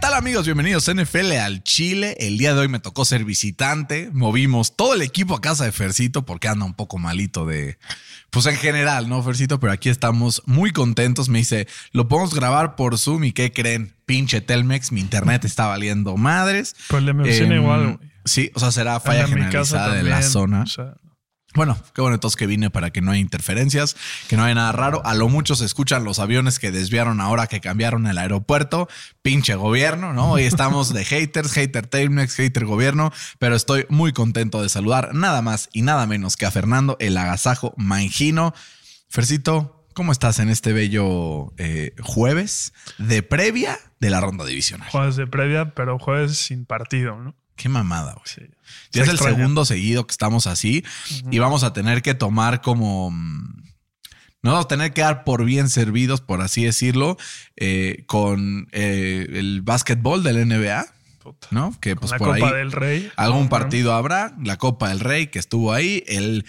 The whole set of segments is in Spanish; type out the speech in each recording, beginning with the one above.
¿Qué tal amigos? Bienvenidos a NFL al Chile. El día de hoy me tocó ser visitante. Movimos todo el equipo a casa de Fercito porque anda un poco malito de... Pues en general, ¿no, Fercito? Pero aquí estamos muy contentos. Me dice, lo podemos grabar por Zoom y ¿qué creen? Pinche Telmex, mi internet está valiendo madres. Pues le me Em, igual. Sí, o sea, será falla En mi casa generalizada de la zona. o sea, Bueno, qué bueno entonces que vine para que no haya interferencias, que no haya nada raro. A lo mucho se escuchan los aviones que desviaron ahora que cambiaron el aeropuerto. Pinche gobierno, ¿no? Hoy estamos de haters, hater Telmex, hater gobierno, pero estoy muy contento de saludar nada más y nada menos que a Fernando el agasajo mangino. Fercito, ¿cómo estás en este bello eh, jueves de previa de la ronda divisional? jueves de previa, pero jueves sin partido, ¿no? Qué mamada, güey. Sí. Ya Se es el segundo seguido que estamos así y vamos a tener que tomar como... mm, Nos vamos a tener que dar por bien servidos, por así decirlo, eh, con eh, el básquetbol del NBA, Puta. ¿no? Que pues la por Copa ahí del Rey. algún ¿no? partido habrá, la Copa del Rey que estuvo ahí, el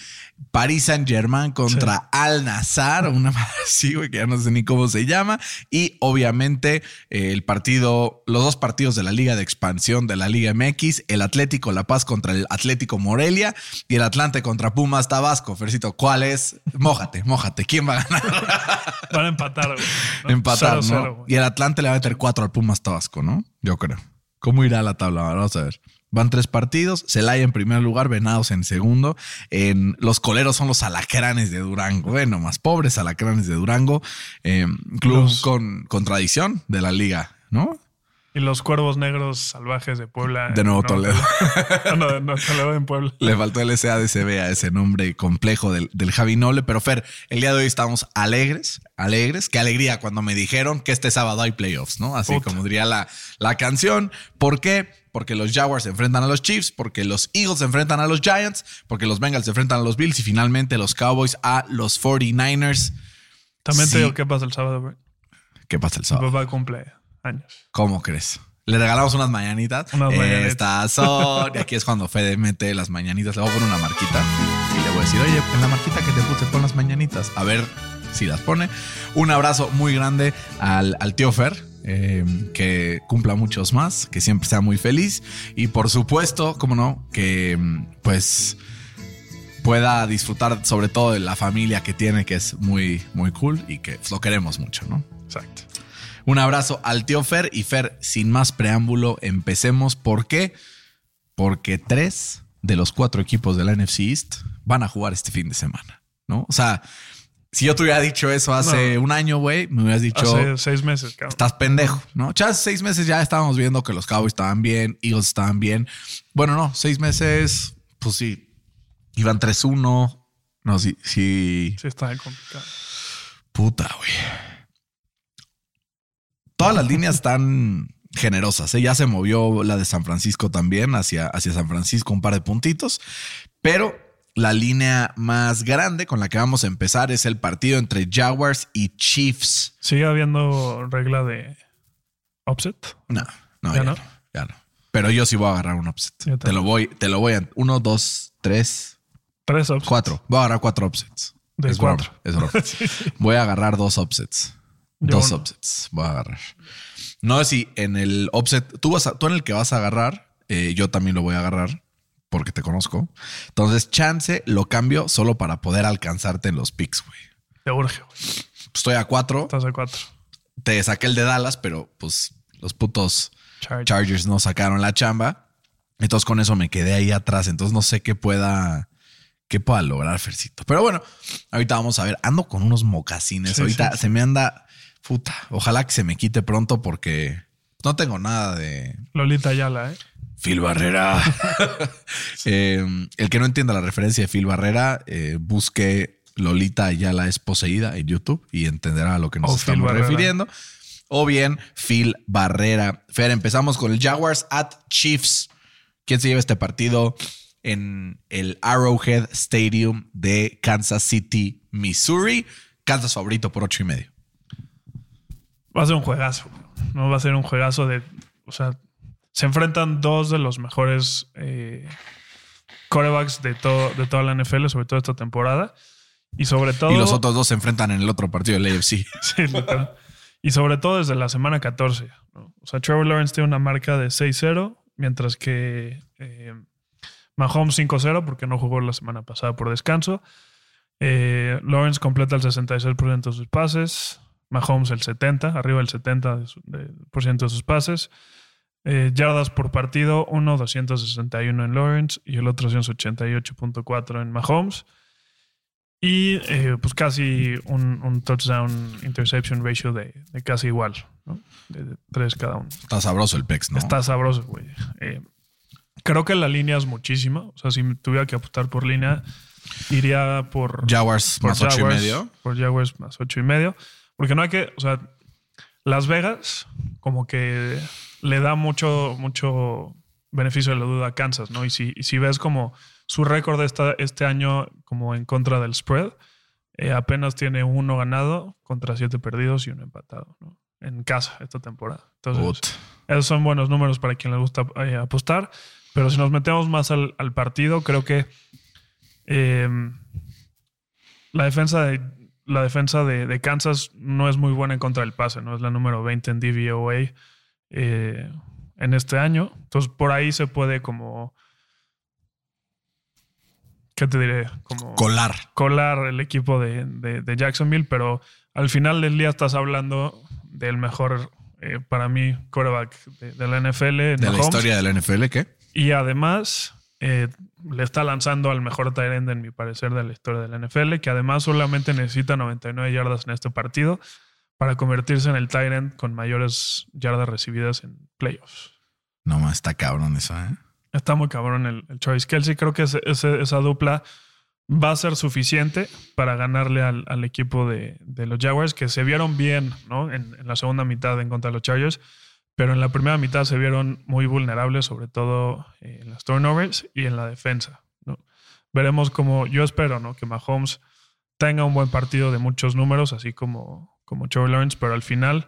Paris Saint Germain contra Al Nazar, una madre así, güey, que ya no sé ni cómo se llama, y obviamente eh, el partido, los dos partidos de la Liga de Expansión de la Liga MX, el Atlético La Paz contra el Atlético Morelia y el Atlante contra Pumas Tabasco. Fercito, ¿cuál es? Mójate, mójate, ¿quién va a ganar? Van a empatar, güey. ¿no? Empatar, 0-0, ¿no? Y el Atlante le va a meter cuatro al Pumas Tabasco, ¿no? Yo creo. ¿Cómo irá la tabla? Vamos a ver. Van tres partidos, Celaya en primer lugar, Venados en segundo. En los coleros son los alacranes de Durango. Bueno, más pobres alacranes de Durango. Eh, club Los- con, con tradición de la liga, ¿no? Y los cuervos negros salvajes de Puebla. De Nuevo no, Toledo. no, de Nuevo Toledo en Puebla. Le faltó el SADCB a ese nombre complejo del, del Javi Noble. Pero Fer, el día de hoy estamos alegres, alegres. Qué alegría cuando me dijeron que este sábado hay playoffs, ¿no? Así Puta. como diría la, la canción. ¿Por qué? Porque los Jaguars se enfrentan a los Chiefs, porque los Eagles se enfrentan a los Giants, porque los Bengals se enfrentan a los Bills y finalmente los Cowboys a los 49ers. También Sí. te digo qué pasa el sábado, güey. ¿Qué pasa el Mi sábado? papá cumple años. ¿Cómo crees? Le regalamos unas mañanitas. Unas mañanitas. Estas son. Y aquí es cuando Fede mete las mañanitas. Le voy a poner una marquita y le voy a decir, oye, en la marquita que te puse pon las mañanitas. A ver si las pone. Un abrazo muy grande al, al tío Fer. eh, que cumpla muchos más, que siempre sea muy feliz y por supuesto, como no, que pues pueda disfrutar sobre todo de la familia que tiene, que es muy, muy cool y que lo queremos mucho, ¿no? Exacto. Un abrazo al tío Fer y Fer, sin más preámbulo, empecemos. ¿Por qué? Porque tres de los cuatro equipos de la NFC East van a jugar este fin de semana, ¿no? O sea, si yo te hubiera dicho eso hace No. un año, güey, me hubieras dicho, Hace seis meses, cabrón. estás pendejo, ¿no? Ya hace seis meses ya estábamos viendo que los Cowboys estaban bien, Eagles estaban bien. Bueno, no, seis meses, pues sí, iban 3-1. No, sí, sí. Sí, está complicado. Puta, güey. Todas las líneas están generosas. ¿eh? Ya se movió la de San Francisco también hacia, hacia San Francisco un par de puntitos. Pero la línea más grande con la que vamos a empezar es el partido entre Jaguars y Chiefs. ¿Sigue habiendo regla de offset? No, no, ¿Ya ya, no? no? ya no. Pero yo sí voy a agarrar un upset. Yo Te lo voy, te lo voy a. Uno, dos, tres, Tres offsets. cuatro. Voy a agarrar cuatro upsets. De es cuatro. broma, es broma. Voy a agarrar dos upsets. Dos uno. upsets. Voy a agarrar. No sé si en el upset, tú, vas a- tú en el que vas a agarrar, eh, yo también lo voy a agarrar porque te conozco. Entonces, chance lo cambio solo para poder alcanzarte en los picks, güey. Te urge, güey. Estoy a cuatro. Estás a cuatro. Te saqué el de Dallas, pero pues los putos Charge. Chargers no sacaron la chamba. Entonces con eso me quedé ahí atrás. Entonces no sé qué pueda, qué pueda lograr Fercito. Pero bueno, ahorita vamos a ver. Ando con unos mocasines. Sí, ahorita sí. se me anda, puta. Ojalá que se me quite pronto porque no tengo nada de Lolita Ayala, ¿eh? Phil Barrera. Eh, el que no entienda la referencia de Phil Barrera, eh, busque Lolita Ayala es poseída en YouTube y entenderá a lo que nos O Phil estamos Barrera. refiriendo. O bien Phil Barrera. Fer, empezamos con el Jaguars at Chiefs. ¿Quién se lleva este partido? en el Arrowhead Stadium de Kansas City, Missouri. Kansas favorito por ocho y medio. Va a ser un juegazo. No va a ser un juegazo de. O sea, se enfrentan dos de los mejores eh, corebacks de, todo, de toda la NFL, sobre todo esta temporada. Y sobre todo. Y los otros dos se enfrentan en el otro partido del AFC. Sí. Y sobre todo desde la semana 14. ¿no? O sea, Trevor Lawrence tiene una marca de 6-0, mientras que eh, Mahomes 5-0, porque no jugó la semana pasada por descanso. Eh, Lawrence completa el 66% de sus pases. Mahomes el 70, arriba del 70% de, de- por ciento de sus pases. Eh, yardas por partido, uno 261 en Lawrence y el otro 288.4 en Mahomes. Y eh, pues casi un, un touchdown interception ratio de, de casi igual, ¿no? De, de tres cada uno. Está sabroso el Pex, ¿no? Está sabroso, güey. Eh, creo que la línea es muchísima. O sea, si tuviera que apostar por línea, iría por, Jaguars por más ocho y Jaguars, medio. Por Jaguars más ocho y medio. Porque no hay que, o sea, Las Vegas como que le da mucho, mucho beneficio de la duda a Kansas, ¿no? Y si, y si ves como su récord esta- este año como en contra del spread, eh, apenas tiene uno ganado contra siete perdidos y uno empatado, ¿no? En casa esta temporada. Entonces, esos son buenos números para quien le gusta eh, apostar. Pero si nos metemos más al, al partido, creo que eh, la defensa, de, la defensa de, de Kansas no es muy buena en contra del pase, ¿no? Es la número 20 en DVOA eh, en este año. Entonces, por ahí se puede como... ¿Qué te diré? Como Colar. colar el equipo de, de- de Jacksonville, pero al final del día estás hablando del mejor, eh, para mí, quarterback de, la NFL. De la historia de la NFL, ¿qué? Y además eh, le está lanzando al mejor tight end, en mi parecer, de la historia de la NFL, que además solamente necesita 99 yardas en este partido para convertirse en el tight end con mayores yardas recibidas en playoffs. No más, está cabrón eso, ¿eh? Está muy cabrón el, el Travis Kelsey. Creo que ese- ese- esa dupla va a ser suficiente para ganarle al, al equipo de, de los Jaguars, que se vieron bien ¿no? en, en la segunda mitad en contra de los Chargers, pero en la primera mitad se vieron muy vulnerables, sobre todo eh, en las turnovers y en la defensa. ¿no? Veremos cómo, yo espero ¿no? que Mahomes tenga un buen partido de muchos números, así como, como Trevor Lawrence, pero al final,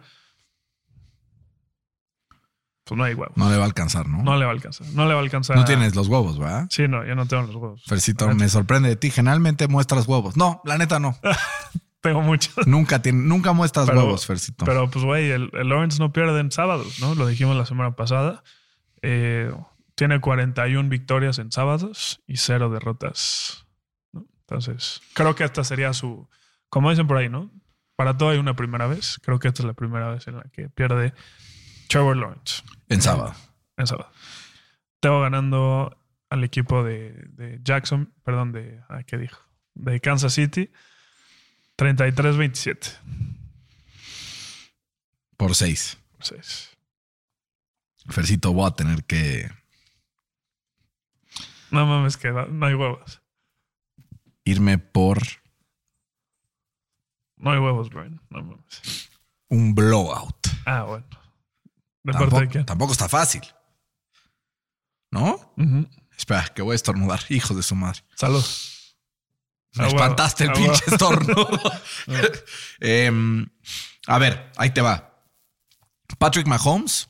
pues no hay huevos. No le va a alcanzar, ¿no? No No, le va a alcanzar. No le va a alcanzar. tienes los huevos, ¿verdad? Sí, no, yo no tengo los huevos. Fercito, me sorprende de ti. Generalmente muestras huevos. No, la neta no. Tengo muchos. nunca, tiene, nunca muestras Pero- huevos, Fercito. Pero pues, güey, el, el Lawrence no pierde en sábados, ¿no? Lo dijimos la semana pasada. Eh, tiene 41 victorias en sábados y cero derrotas. ¿no? Entonces, creo que esta sería su. Como dicen por ahí, ¿no? Para todo hay una primera vez. Creo que esta es la primera vez en la que pierde Trevor Lawrence. en sábado. En sábado. Tengo ganando al equipo de, de Jackson, perdón, de. ¿Qué dijo? De Kansas City. 33-27. Por seis. Entonces, Fercito, voy a tener que no mames, que no no hay huevos. irme por No hay huevos, Brian. No mames. un blowout. Ah, bueno. ¿De parte Tampoco, de quién? tampoco está fácil. ¿No? Ujú. Espera, que voy a estornudar. Hijo de su madre. Salud. Me Ah, espantaste el Ah, pinche estornudo. Em, a ver, ahí te va. Patrick Mahomes,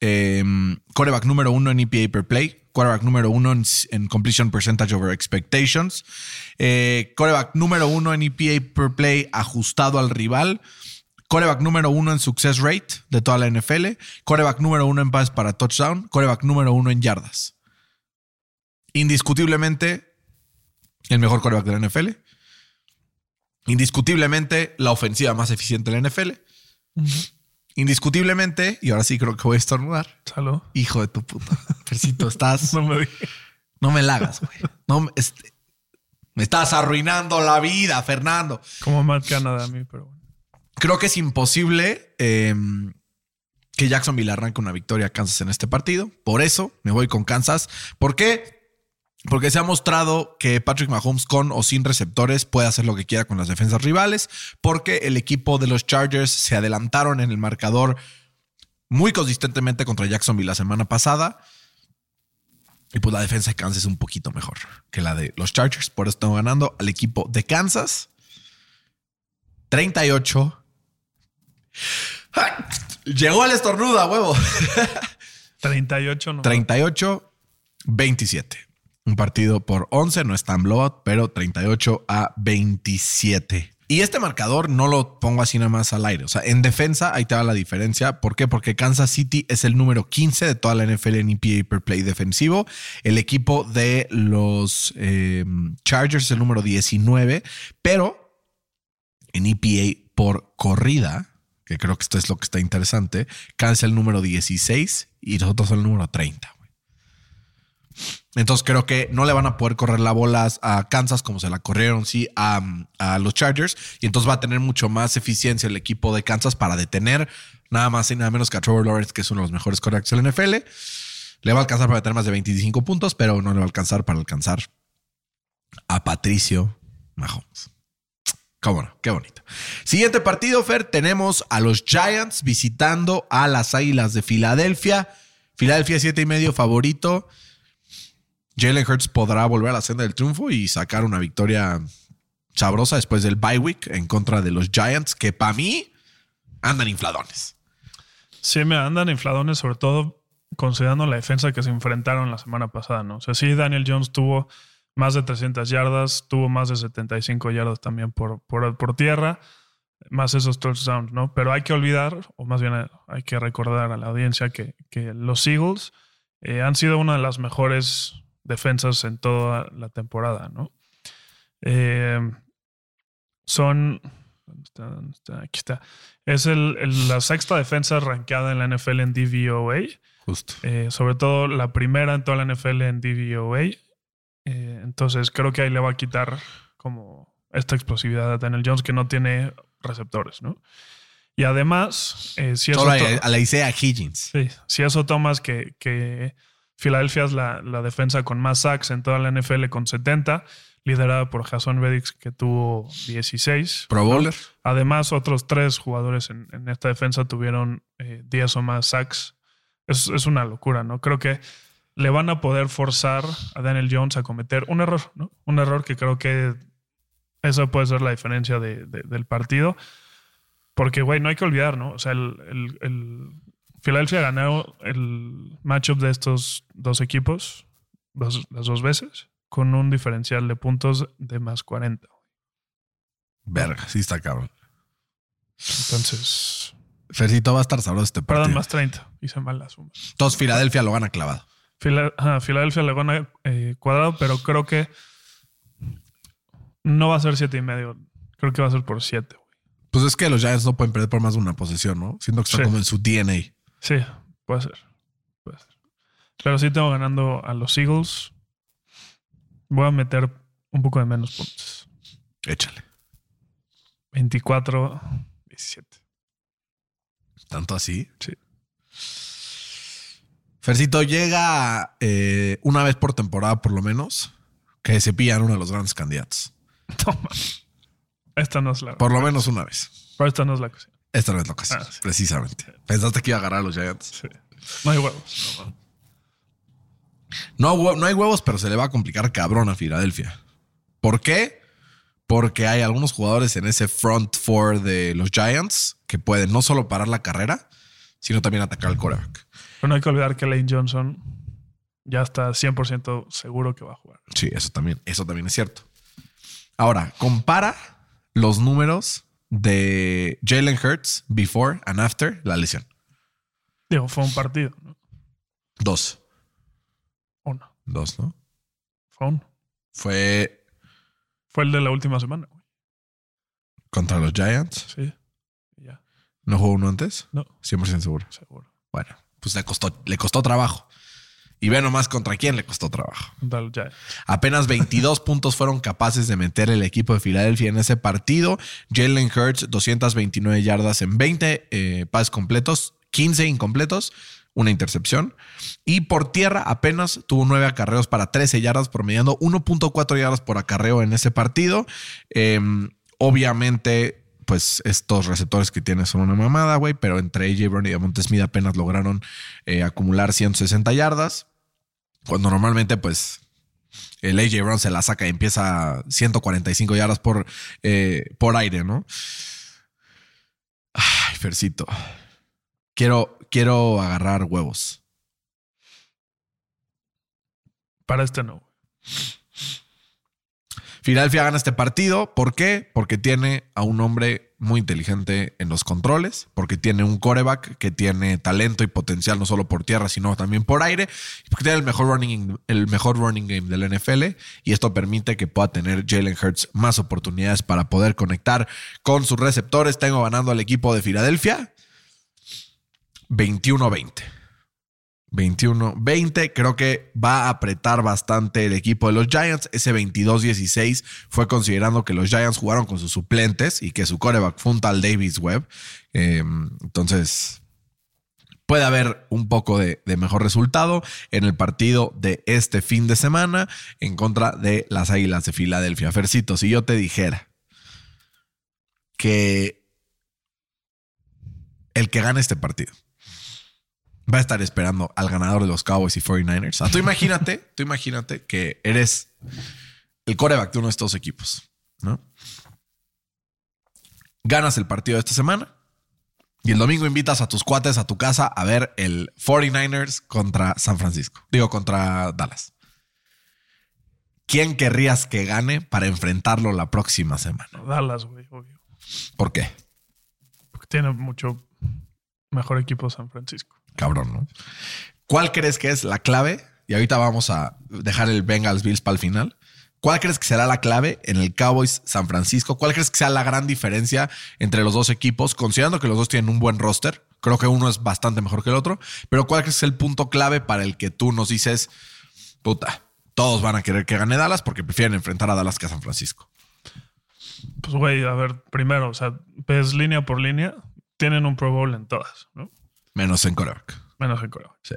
em, quarterback número uno en EPA per play, quarterback número uno en, en completion percentage over expectations, eh, quarterback número uno en EPA per play ajustado al rival, quarterback número uno en success rate de toda la NFL, quarterback número uno en pases para touchdown, quarterback número uno en yardas. Indiscutiblemente el mejor quarterback de la NFL. Indiscutiblemente la ofensiva más eficiente de la NFL. Indiscutiblemente, y ahora sí creo que voy a estornudar. Salud. Hijo de tu puta. Percito, estás. No me. No me la hagas, güey. No este- me estás arruinando la vida, Fernando. Como Matt Canada a mí, pero bueno. Creo que es imposible eh, que Jacksonville arranque una victoria a Kansas en este partido. Por eso me voy con Kansas. ¿Por qué? Porque se ha mostrado que Patrick Mahomes con o sin receptores puede hacer lo que quiera con las defensas rivales. Porque el equipo de los Chargers se adelantaron en el marcador muy consistentemente contra Jacksonville la semana pasada. Y pues la defensa de Kansas es un poquito mejor que la de los Chargers. Por eso tengo ganando al equipo de Kansas. 38. ¡Ah! Llegó el estornudo, a huevo. 38 no. 38, 27. Un partido por 11, no es tan blowout, pero 38 a 27. Y este marcador no lo pongo así nada más al aire. O sea, en defensa ahí te da la diferencia. ¿Por qué? Porque Kansas City es el número 15 de toda la NFL en EPA per play defensivo. El equipo de los eh, Chargers es el número 19, pero en EPA por corrida, que creo que esto es lo que está interesante, Kansas el número 16 y nosotros son el número 30. Entonces creo que no le van a poder correr la bola a Kansas como se la corrieron, sí, a, a los Chargers. Y entonces va a tener mucho más eficiencia el equipo de Kansas para detener nada más y nada menos que a Trevor Lawrence, que es uno de los mejores correctos de la NFL. Le va a alcanzar para meter más de 25 puntos, pero no le va a alcanzar para alcanzar a Patricio Mahomes. Cómo qué bonito. Siguiente partido, Fer, tenemos a los Giants visitando a las Águilas de Filadelfia. Filadelfia siete y medio favorito. Jalen Hurts podrá volver a la senda del triunfo y sacar una victoria sabrosa después del bye week en contra de los Giants, que para mí andan infladones. Sí, me andan infladones, sobre todo considerando la defensa que se enfrentaron la semana pasada, ¿no? O sea, sí, Daniel Jones tuvo más de 300 yardas, tuvo más de 75 yardas también por, por, por tierra, más esos touchdowns, ¿no? Pero hay que olvidar, o más bien hay que recordar a la audiencia que, que los Eagles eh, han sido una de las mejores defensas en toda la temporada, ¿no? Eh, son. ¿dónde está? ¿Dónde está? Aquí está. Es el, el- la sexta defensa rankeada en la NFL en DVOA. Justo. Eh, sobre todo la primera en toda la NFL en DVOA. Eh, entonces creo que ahí le va a quitar como esta explosividad a Daniel Jones que no tiene receptores, ¿no? Y además, eh, si eso Solo a, a la Isaiah Higgins. Sí, si eso tomas que, que Filadelfia es la, la defensa con más sacks en toda la NFL con 70, liderada por Jason Reddick que tuvo 16. Pro Bowler. Además, otros tres jugadores en, en esta defensa tuvieron eh, 10 o más sacks. Es, es una locura, ¿no? Creo que le van a poder forzar a Daniel Jones a cometer un error, ¿no? Un error que creo que esa puede ser la diferencia de- de- del partido. Porque, güey, no hay que olvidar, ¿no? O sea, el, el- el Philadelphia ganó el matchup de estos dos equipos dos- las dos veces con un diferencial de puntos de más 40. Verga, sí está cabrón. Entonces, Fercito va a estar sabroso este partido. perdón, más 30. Hice mal la suma. Entonces Filadelfia lo gana clavado. Fila- ajá, Filadelfia le gana eh, cuadrado, pero creo que no va a ser siete y medio. Creo que va a ser por 7. Pues es que los Giants no pueden perder por más de una posesión, ¿no? Siento que está Sí. como en su DNA. Sí, puede ser. Puede ser. Pero sí tengo ganando a los Eagles. Voy a meter un poco de menos puntos. Échale. 24, 17. Tanto así. Sí. Fercito llega eh, una vez por temporada, por lo menos, que se pillan uno de los grandes candidatos. Toma. Esta no es la. Por lo menos una vez. Pero esta no es la ocasión. Esta no es ocasión, Ah, sí. precisamente. Pensaste que iba a agarrar a los Giants. Sí. No hay huevos. No, no hay huevos, pero se le va a complicar cabrón a Filadelfia. ¿Por qué? Porque hay algunos jugadores en ese front four de los Giants que pueden no solo parar la carrera, sino también atacar al quarterback. Pero no hay que olvidar que Lane Johnson ya está 100% seguro que va a jugar. Sí, eso también, eso también es cierto. Ahora, compara los números de Jalen Hurts before and after la lesión. Digo, fue un partido, ¿no? Dos. Uno. Dos, ¿no? Fue uno. Fue Fue el de la última semana, güey. contra los Giants. Sí. Ya. ¿No jugó uno antes? No, 100% seguro. seguro. Bueno, pues le costó, le costó trabajo. Y ve nomás contra quién le costó trabajo. Apenas 22 puntos fueron capaces de meter el equipo de Filadelfia en ese partido. Jalen Hurts, 229 yardas en 20 eh, pases completos, 15 incompletos, una intercepción. Y por tierra apenas tuvo 9 acarreos para 13 yardas, promediando 1.4 yardas por acarreo en ese partido. Eh, obviamente, pues estos receptores que tiene son una mamada, güey, pero entre AJ Brown y Monte Smith apenas lograron eh, acumular 160 yardas. Cuando normalmente, pues, el AJ Brown se la saca y empieza 145 yardas por, eh, por aire, ¿no? Ay, Fercito. Quiero, quiero agarrar huevos. Para este no. Filadelfia gana este partido. ¿Por qué? Porque tiene a un hombre muy inteligente en los controles, porque tiene un coreback que tiene talento y potencial no solo por tierra, sino también por aire, porque tiene el mejor running, el mejor running game del NFL, y esto permite que pueda tener Jalen Hurts más oportunidades para poder conectar con sus receptores. Tengo ganando al equipo de Filadelfia 21-20. 21-20. Creo que va a apretar bastante el equipo de los Giants. Ese 22-16 fue considerando que los Giants jugaron con sus suplentes y que su coreback fue un Davis Webb. Eh, entonces, puede haber un poco de, de, mejor resultado en el partido de este fin de semana en contra de las Águilas de Filadelfia. Fercito, si yo te dijera que el que gane este partido va a estar esperando al ganador de los Cowboys y 49ers. O sea, tú imagínate, tú imagínate que eres el coreback de uno de estos equipos, ¿no? Ganas el partido de esta semana y el domingo invitas a tus cuates a tu casa a ver el 49ers contra San Francisco. Digo, contra Dallas. ¿Quién querrías que gane para enfrentarlo la próxima semana? Dallas, güey, obvio. ¿Por qué? Porque tiene mucho mejor equipo San Francisco cabrón, ¿no? ¿Cuál crees que es la clave? Y ahorita vamos a dejar el Bengals Bills para el final. ¿Cuál crees que será la clave en el Cowboys San Francisco? ¿Cuál crees que sea la gran diferencia entre los dos equipos? Considerando que los dos tienen un buen roster, creo que uno es bastante mejor que el otro, pero ¿cuál crees que es el punto clave para el que tú nos dices, puta, todos van a querer que gane Dallas porque prefieren enfrentar a Dallas que a San Francisco? Pues, güey, a ver, primero, o sea, ves línea por línea, tienen un Pro Bowl en todas, ¿no? Menos en coreback. Menos en coreback. Sí.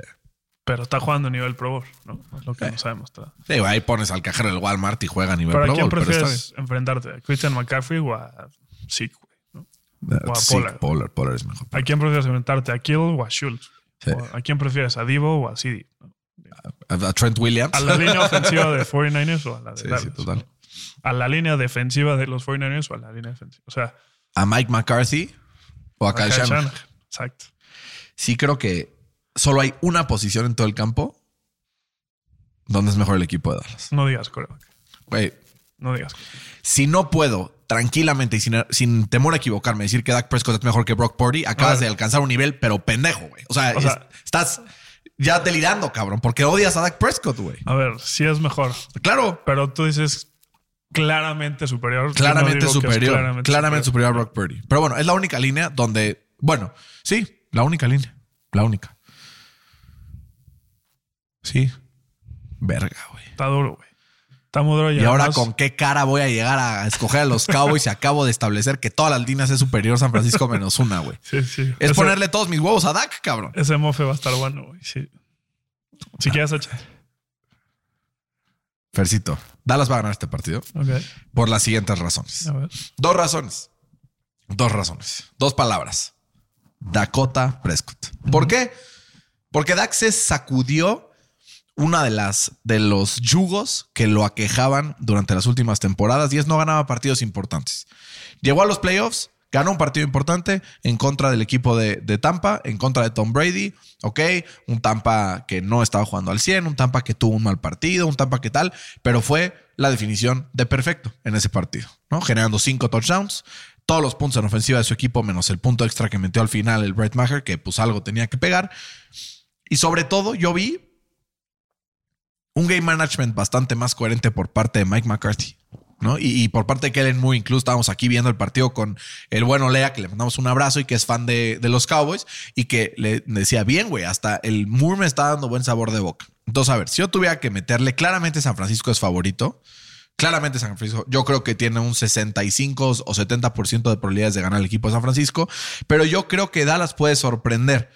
Pero está jugando a nivel Pro Bowl, ¿no? Es lo que Sí. no sabemos. Está. Sí, ahí pones al cajero del Walmart y juega a nivel Pero ¿a Pro quién Bowl, pero está prefieres enfrentarte? ¿A Christian McCaffrey o a Zeke, bien. o a Sí, Pollard? Pollard, Pollard es mejor. ¿A quién prefieres enfrentarte? ¿A Kittle o a Schultz? Sí. ¿O ¿A quién prefieres? ¿A Divo o a CD? ¿no? A Trent Williams. ¿A la línea ofensiva de 49ers o a la de Sí, Dallas? sí, total. ¿A la línea defensiva de los 49ers o a la línea defensiva? O sea, A Mike McCarthy o a a Kyle. Shanahan. Exacto. Sí creo que solo hay una posición en todo el campo donde es mejor el equipo de Dallas. No digas coreback. Güey, No digas. si no puedo tranquilamente y sin, sin temor a equivocarme decir que Dak Prescott es mejor que Brock Purdy, acabas de alcanzar un nivel, pero pendejo, güey. O sea, O sea- es- estás ya delirando, cabrón, porque odias a Dak Prescott, güey. A ver, sí es mejor. Claro, Pero tú dices claramente superior. No claramente digo que es superior. Claramente, superior a Brock Purdy. Pero bueno, es la única línea donde, bueno, sí, la única línea. La única. Sí. Verga, güey. Está duro, güey. Está muy duro. Y ahora con qué cara voy a llegar a escoger a los Cowboys y acabo de establecer que todas las líneas es superior San Francisco menos una, güey. Sí, sí. Es Ese- ponerle todos mis huevos a Dak, cabrón. Ese mofe va a estar bueno, güey. Sí. Si quieres echar. Fercito, Dallas va a ganar este partido Ok. por las siguientes razones. A ver. Dos razones. Dos razones. Dos palabras. Dakota Prescott. ¿Por qué? Porque Dak se sacudió una de las de los yugos que lo aquejaban durante las últimas temporadas y es no ganaba partidos importantes. Llegó a los playoffs, ganó un partido importante en contra del equipo de, de Tampa, en contra de Tom Brady, ok, un Tampa que no estaba jugando al 100, un Tampa que tuvo un mal partido, un Tampa que tal, pero fue la definición de perfecto en ese partido, ¿no? Generando cinco touchdowns, todos los puntos en ofensiva de su equipo, menos el punto extra que metió al final el Brett Maher, que pues algo tenía que pegar. Y sobre todo, yo vi un game management bastante más coherente por parte de Mike McCarthy. ¿no? Y, por parte de Kellen Moore, incluso estábamos aquí viendo el partido con el bueno Lea, que le mandamos un abrazo y que es fan de, de los Cowboys, y que le decía, bien, güey, hasta el Moore me está dando buen sabor de boca. Entonces, a ver, si yo tuviera que meterle, claramente San Francisco es favorito. Claramente San Francisco, yo creo que tiene un 65 o 70% de probabilidades de ganar el equipo de San Francisco, pero yo creo que Dallas puede sorprender.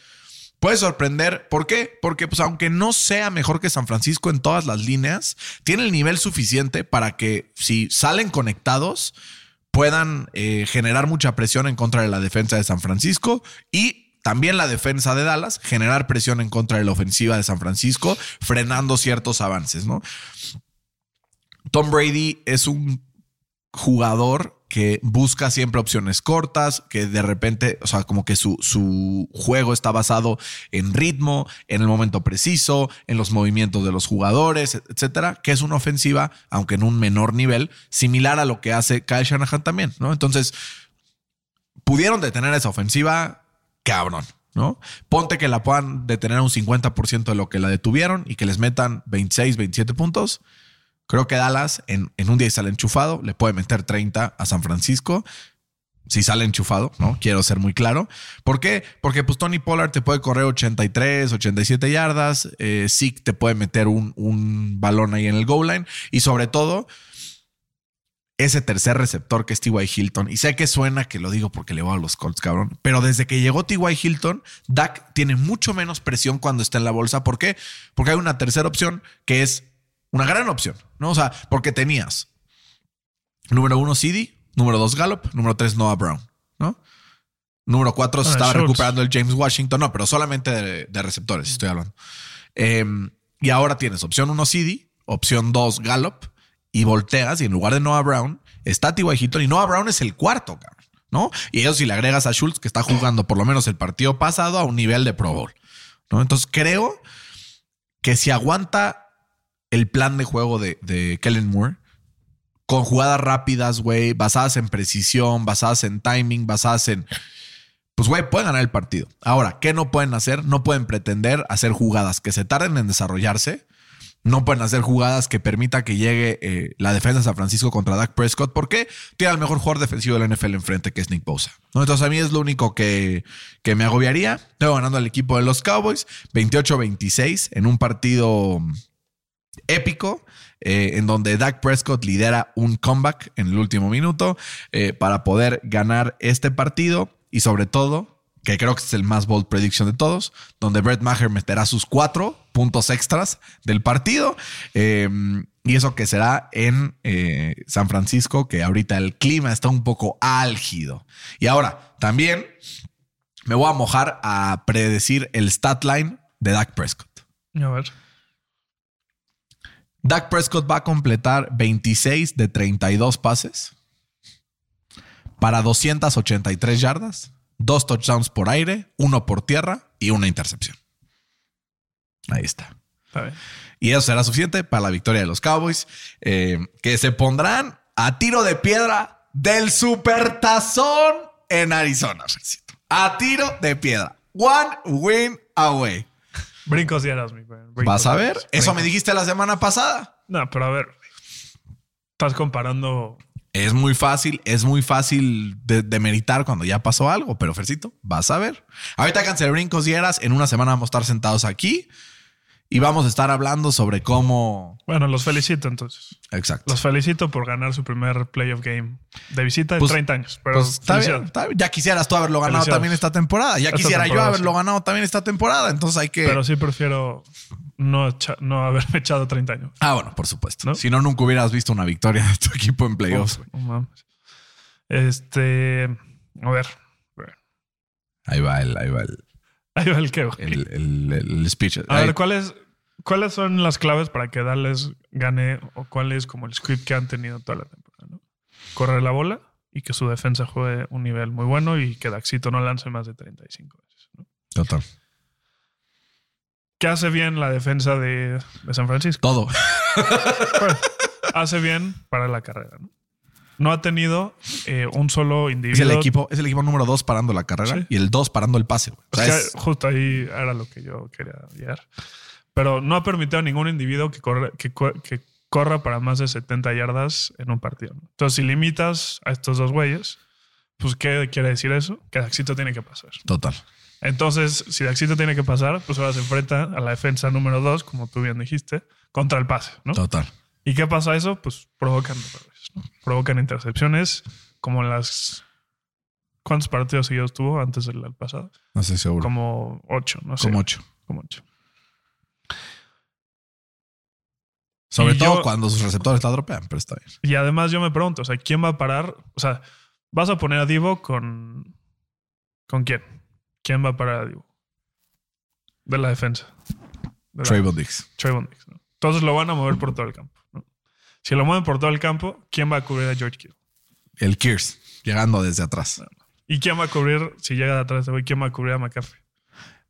Puede sorprender. ¿Por qué? Porque, pues, aunque no sea mejor que San Francisco en todas las líneas, tiene el nivel suficiente para que si salen conectados, puedan eh, generar mucha presión en contra de la defensa de San Francisco y también la defensa de Dallas, generar presión en contra de la ofensiva de San Francisco, frenando ciertos avances, ¿no? Tom Brady es un jugador que busca siempre opciones cortas, que de repente, o sea, como que su, su, juego está basado en ritmo, en el momento preciso, en los movimientos de los jugadores, etcétera, que es una ofensiva, aunque en un menor nivel, similar a lo que hace Kyle Shanahan también, ¿no? Entonces, pudieron detener esa ofensiva, cabrón. ¿no? Ponte que la puedan detener a un 50% de lo que la detuvieron y que les metan 26, 27 puntos. Creo que Dallas en, en, un día sale enchufado, le puede meter 30 a San Francisco. Si sale enchufado, ¿no? Quiero ser muy claro. ¿Por qué? Porque pues Tony Pollard te puede correr 83, 87 yardas. Eh, Zeke te puede meter un, un balón ahí en el goal line. Y sobre todo, ese tercer receptor que es T.Y. Hilton. Y sé que suena que lo digo porque le voy a los Colts, cabrón. Pero desde que llegó T.Y. Hilton, Dak tiene mucho menos presión cuando está en la bolsa. ¿Por qué? Porque hay una tercera opción que es una gran opción, ¿no? O sea, porque tenías número uno CD, número dos Gallup, número tres Noah Brown, ¿no? Número cuatro se Ah, estaba Schultz. recuperando el James Washington, no, pero solamente de, de receptores estoy hablando. Eh, y ahora tienes opción uno CD, opción dos Gallup y volteas y en lugar de Noah Brown está T.Y. Hilton y Noah Brown es el cuarto, cabrón, ¿no? Y eso si le agregas a Schultz que está jugando por lo menos el partido pasado a un nivel de Pro Bowl, ¿no? Entonces creo que si aguanta el plan de juego de, Kellen Moore con jugadas rápidas, güey, basadas en precisión, basadas en timing, basadas en. Pues, güey, pueden ganar el partido. Ahora, ¿qué no pueden hacer? No pueden pretender hacer jugadas que se tarden en desarrollarse. No pueden hacer jugadas que permita que llegue eh, la defensa de San Francisco contra Dak Prescott. porque Tiene al mejor jugador defensivo de la NFL enfrente, que es Nick Bosa. Entonces, a mí es lo único que, que me agobiaría. Tengo ganando al equipo de los Cowboys 28-26 en un partido épico, eh, en donde Dak Prescott lidera un comeback en el último minuto eh, para poder ganar este partido y sobre todo, que creo que es el más bold prediction de todos, donde Brett Maher meterá sus cuatro puntos extras del partido. eh, y eso que será en eh, San Francisco, que ahorita el clima está un poco álgido. Y ahora, también me voy a mojar a predecir el stat line de Dak Prescott. A ver. Dak Prescott va a completar 26 de 32 pases para 283 yardas, dos touchdowns por aire, uno por tierra y una intercepción. Ahí está. Y eso será suficiente para la victoria de los Cowboys, eh, que se pondrán a tiro de piedra del supertazón en Arizona. A tiro de piedra. One win away. Brincos y eras, mi güey. Brincos Vas a ver. Eso me dijiste la semana pasada. No, pero a ver. Estás comparando. Es muy fácil, es muy fácil de, de meritar cuando ya pasó algo, pero Fercito, vas a ver. Ahorita cancelé brincos y eras. En una semana vamos a estar sentados aquí y vamos a estar hablando sobre cómo. Bueno, los felicito entonces. Exacto. Los felicito por ganar su primer playoff game de visita en Pues- 30 años. Pero Pues está bien, felicidades. está bien. Ya quisieras tú haberlo ganado también esta temporada. Ya Esta quisiera yo haberlo sí. ganado también esta temporada. Entonces hay que. Pero sí prefiero no, echa- no haberme echado 30 años. ah, bueno, por supuesto. ¿No? Si no, nunca hubieras visto una victoria de tu equipo en playoffs. Este. A ver. Ahí va el, ahí va el, Ahí va el que, güey. el, el- el speech. A Ahí- ver, ¿cuáles, ¿cuáles son las claves para que Dallas gane o cuál es como el script que han tenido toda la temporada? ¿no? Correr la bola y que su defensa juegue un nivel muy bueno y que Daxito no lance más de 35 veces. ¿no? Total. ¿Qué hace bien la defensa de, de San Francisco? Todo. Pues, hace bien para la carrera. No, no ha tenido eh, un solo Es individuo. el equipo, es el equipo número dos parando la carrera Sí. y el dos parando el pase. O sea, es- justo ahí era lo que yo quería llegar. Pero no ha permitido a ningún individuo que, corre- que, co- que corra para más de 70 yardas en un partido. Entonces, si limitas a estos dos güeyes, pues, ¿qué quiere decir eso? Que Daxito tiene que pasar. total. Entonces, si Daxito tiene que pasar, pues ahora se enfrenta a la defensa número dos, como tú bien dijiste, contra el pase, ¿no? Total. ¿Y qué pasa eso? Pues provocan errores, ¿no? Provocan intercepciones, como las... ¿Cuántos partidos seguidos tuvo antes del pasado? No estoy seguro. Como ocho, no sé. Como ocho. Como ocho. Sobre Y todo yo- cuando sus receptores la dropean, pero está bien. Y además yo me pregunto, o sea, ¿quién va a parar? O sea, ¿vas a poner a Divo con... ¿Con quién? ¿quién va a parar a Divo? De la defensa. De Trayvon Diggs. Trayvon Diggs, ¿no? Entonces lo van a mover por todo el campo. ¿no? Si lo mueven por todo el campo, ¿quién va a cubrir a George Kittle? El Kears, llegando desde atrás. ¿Y quién va a cubrir, si llega de atrás güey, quién va a cubrir a McCaffrey?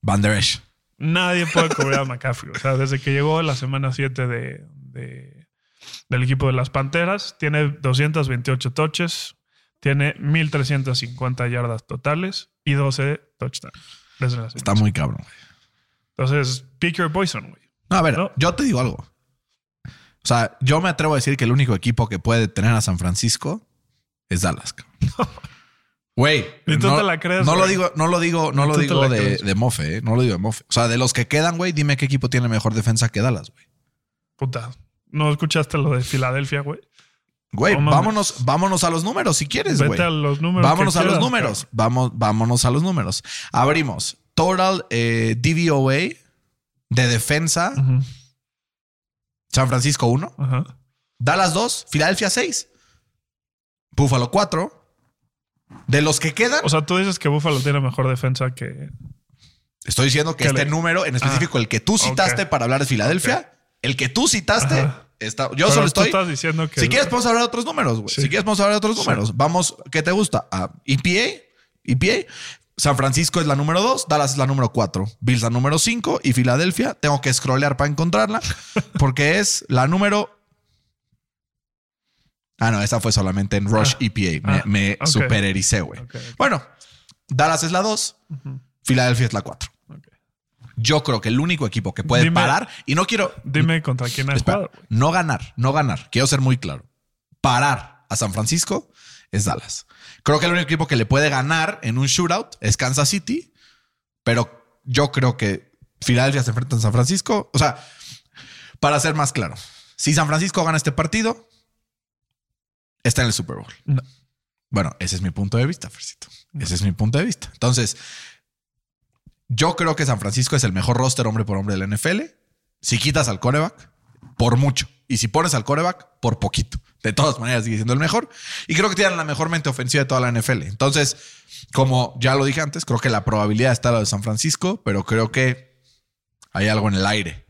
Van Der Esch. Nadie puede cubrir a McCaffrey. O sea, desde que llegó la semana 7 de, de- del equipo de las Panteras, tiene 228 touches, tiene 1350 yardas totales y 12 touchdowns. Está muy cabrón. güey. Entonces, pick your poison, güey. No, a ver, No. yo te digo algo. O sea, yo me atrevo a decir que el único equipo que puede tener a San Francisco es Dallas. Güey, Ni tú no, te la crees, no lo digo, no lo digo, no lo digo de, de mofe, ¿eh? no lo digo de mofe. O sea, de los que quedan, güey, dime qué equipo tiene mejor defensa que Dallas, güey. Puta. ¿No escuchaste lo de Filadelfia, güey? Güey, No vámonos, vámonos a los números si quieres, güey. Vete a los números. Vámonos a los números. Vamos, vámonos a los números. Abrimos. Total eh, DVOA de defensa. San Francisco 1. Ajá. Dallas 2. Filadelfia 6. Buffalo 4. De los que quedan, O sea, tú dices que Buffalo tiene mejor defensa que. estoy diciendo que que este le- número en específico, el que tú citaste para hablar de Filadelfia, el que tú citaste, Ajá. está, yo Pero solo tú estoy. estás diciendo que. Si quieres, podemos hablar de otros números, güey. Sí. Si quieres, podemos hablar de otros Sí. números. Vamos, ¿qué te gusta? A EPA, EPA. San Francisco es la número 2, Dallas es la número 4, Bills la número 5 y Filadelfia, tengo que scrollear para encontrarla, porque es la número... Ah, no, esa fue solamente en Rush Ah. EPA. Me, Ah, me ok. superericé, güey. Bueno, Dallas es la 2, Ujú. Filadelfia es la 4. Yo creo que el único equipo que puede Dime- parar, y no quiero... Dime contra quién has Espera, jugado. no ganar, no ganar. Quiero ser muy claro. Parar a San Francisco es Dallas. Creo que el único equipo que le puede ganar en un shootout es Kansas City, pero yo creo que Filadelfia se enfrenta a San Francisco. O sea, para ser más claro, si San Francisco gana este partido, está en el Super Bowl. No. Bueno, ese es mi punto de vista, Fercito. Ese es mi punto de vista. Entonces, yo creo que San Francisco es el mejor roster hombre por hombre del NFL. Si quitas al coreback, por mucho. Y si pones al coreback, por poquito. De todas maneras, sigue siendo el mejor. Y creo que tienen la mejor mente ofensiva de toda la NFL. Entonces, como ya lo dije antes, creo que la probabilidad está a lo de San Francisco, pero creo que hay algo en el aire.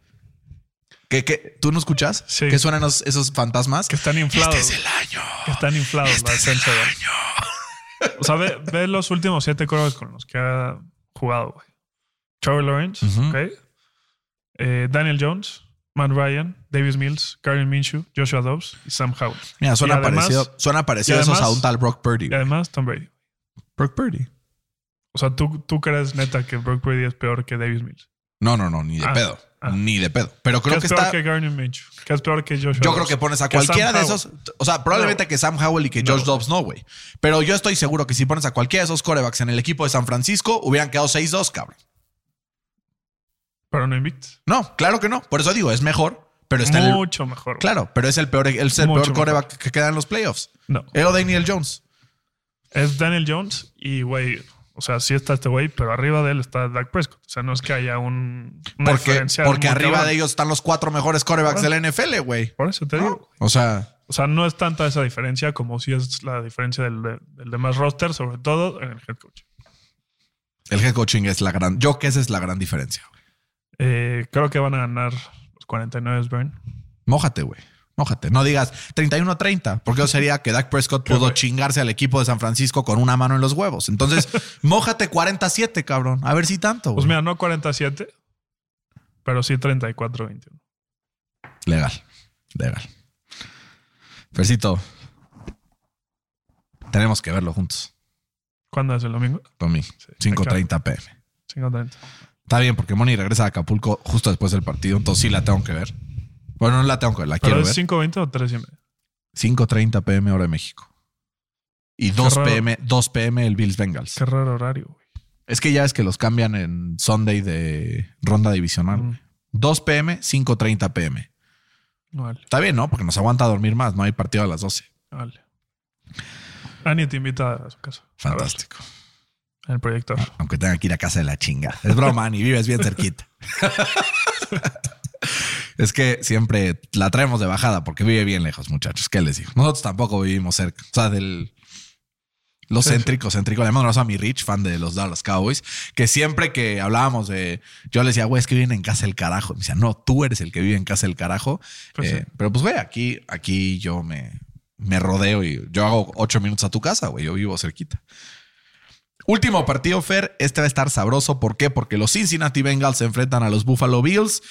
¿Qué, qué? ¿Tú no escuchas? Sí. ¿Qué suenan esos, esos fantasmas? Que están inflados. Este es el año. Que están inflados Este la es el año. O sea, ve, ve los últimos siete quarterbacks con los que ha jugado, güey. Trevor Lawrence. Eh, Daniel Jones, Matt Ryan, Davis Mills, Gardner Minshew, Joshua Dobbs y Sam Howell. Mira, suena parecido, suena parecido esos a un tal Brock Purdy. Y además Tom Brady. Brock Purdy. O sea, ¿tú, tú crees neta que Brock Brady es peor que Davis Mills. No, no, no, ni de Ah, pedo. ah. Ni de pedo. Pero creo ¿Qué que es peor está. que Gardner Minshew? ¿Qué es peor que Joshua Yo Dobbs? creo que pones a Que cualquiera de esos. O sea, probablemente No. que Sam Howell y que Josh No. Dobbs no, güey. Pero yo estoy seguro que si pones a cualquiera de esos corebacks en el equipo de San Francisco, hubieran quedado 6-2, cabrón. Pero no invictos. No, claro que no. Por eso digo, es mejor, pero está en el. Mucho mejor. güey. Claro, pero es el peor, es el Mucho peor coreback que queda en los playoffs. No. O Daniel Jones. Es Daniel Jones y, güey, o sea, sí está este güey, pero arriba de él está Dak Prescott. O sea, no es que haya un. una Porque, diferencia porque arriba cabrón. de ellos están los cuatro mejores corebacks de la NFL, güey. Por eso te digo. O sea, O sea, no es tanta esa diferencia como si es la diferencia del, de- del demás roster, sobre todo en el head coach. el head coaching es la gran. Yo que esa es la gran diferencia. güey. Eh, creo que van a ganar los 49 Burn. Mójate, güey. Mójate. No digas 31-30, porque eso sería que Dak Prescott pudo chingarse al equipo de San Francisco con una mano en los huevos. Entonces, mójate 47, cabrón. A ver si tanto. Pues mira, no 47, pero sí 34-21. Legal. Legal. Fercito, tenemos que verlo juntos. ¿Cuándo es el domingo? Tommy, Sí, 5.30 pm. 5.30. Está bien, porque Moni regresa a Acapulco justo después del partido, entonces sí la tengo que ver. Bueno, no la tengo que ver, la ¿Pero quiero es ver. 5.20 o 3 y media? 5.30 pm hora de México. Y 2 raro. pm, 2 pm el Bills Bengals. Qué raro horario, güey. Es que ya es que los cambian en Sunday de ronda divisional. Mm. güey. 2 pm, 5.30 pm. Vale, Está bien, ¿no? Porque nos aguanta dormir más. No hay partido a las 12. no vale. Ani te invita a su casa. Fantástico. El proyector. Aunque tenga que ir a casa de la chinga. Es broma, ni vives bien cerquita. es que siempre la traemos de bajada porque vive bien lejos, muchachos. ¿Qué les digo? Nosotros tampoco vivimos cerca. O sea, del. Los céntricos, céntricos. Le mando a mi Rich, fan de los Dallas Cowboys, que siempre que hablábamos de. Yo le decía, güey, es que viven en casa del carajo. Me decía, no, tú eres el que vive en casa del carajo. Pues Eh, sí. Pero pues, güey, aquí, aquí yo me, me rodeo y yo hago ocho minutos a tu casa, güey. Yo vivo cerquita. Último partido, Fer. Este va a estar sabroso. ¿Por qué? Porque los Cincinnati Bengals se enfrentan a los Buffalo Bills.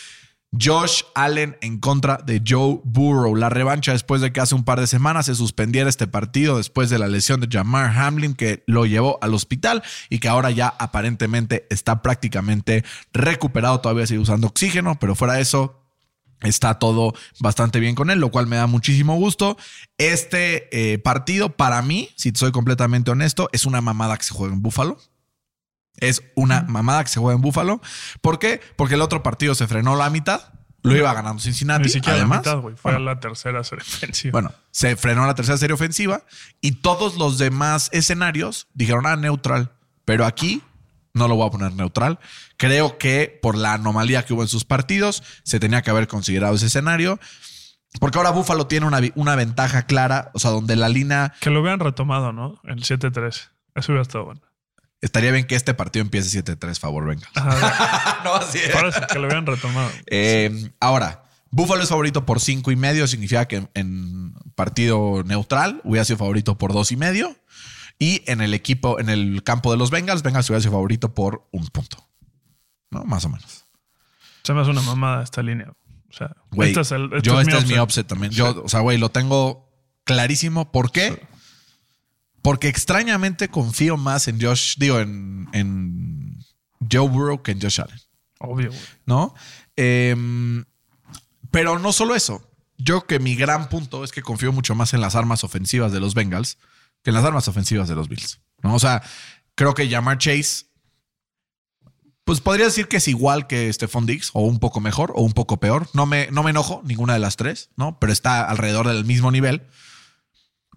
Josh Allen en contra de Joe Burrow. La revancha después de que hace un par de semanas se suspendiera este partido después de la lesión de Jamar Hamlin que lo llevó al hospital y que ahora ya aparentemente está prácticamente recuperado. Todavía sigue usando oxígeno, pero fuera de eso, está todo bastante bien con él, lo cual me da muchísimo gusto. Este eh, partido, para mí, si soy completamente honesto, es una mamada que se juega en Búfalo. Es una mamada que se juega en Búfalo. ¿Por qué? Porque el otro partido se frenó la mitad. Lo iba ganando Cincinnati. Ni siquiera Además, la mitad, güey. Fue bueno, a la tercera serie ofensiva. bueno, se frenó la tercera serie ofensiva y todos los demás escenarios dijeron, ah, neutral. Pero aquí no lo voy a poner neutral. Creo que por la anomalía que hubo en sus partidos, se tenía que haber considerado ese escenario. Porque ahora Buffalo tiene una, una ventaja clara, o sea, donde la línea Que lo hubieran retomado, ¿no? El 7-3. Eso hubiera estado bueno. estaría bien que este partido empiece 7-3, favor, venga. No, así es. Por eso, que lo hubieran retomado. Eh, ahora, Buffalo es favorito por cinco y medio, significa que en, en partido neutral hubiera sido favorito por dos y medio. Y en el equipo, en el campo de los Bengals, Bengals hubiera sido favorito por un punto. ¿No? Más o menos. Se me hace una mamada esta línea. O sea, Güey, este es el, este yo, es este es mi upset. upset también. Yo, o sea, güey, lo tengo clarísimo. ¿Por qué? Porque extrañamente confío más en Josh, digo, en, en Joe Burrow que en Josh Allen. Obvio, güey. ¿no? Em, pero no solo eso. Yo que mi gran punto es que confío mucho más en las armas ofensivas de los Bengals que las armas ofensivas de los Bills. ¿no? O sea, creo que Jamar Chase, pues podría decir que es igual que Stephon Diggs, o un poco mejor, o un poco peor. No me, no me enojo, ninguna de las tres, ¿no? Pero está alrededor del mismo nivel.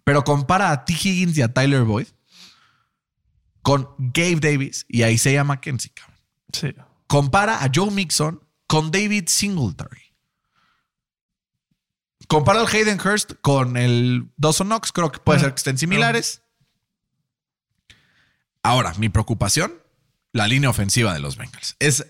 Pero compara a T. Higgins y a Tyler Boyd con Gabe Davis y a Isaiah McKenzie, Sí. compara a Joe Mixon con David Singletary. Compara al Hayden Hurst con el Dawson Knox. Creo que puede ser que estén similares. Ahora, mi preocupación, la línea ofensiva de los Bengals. Es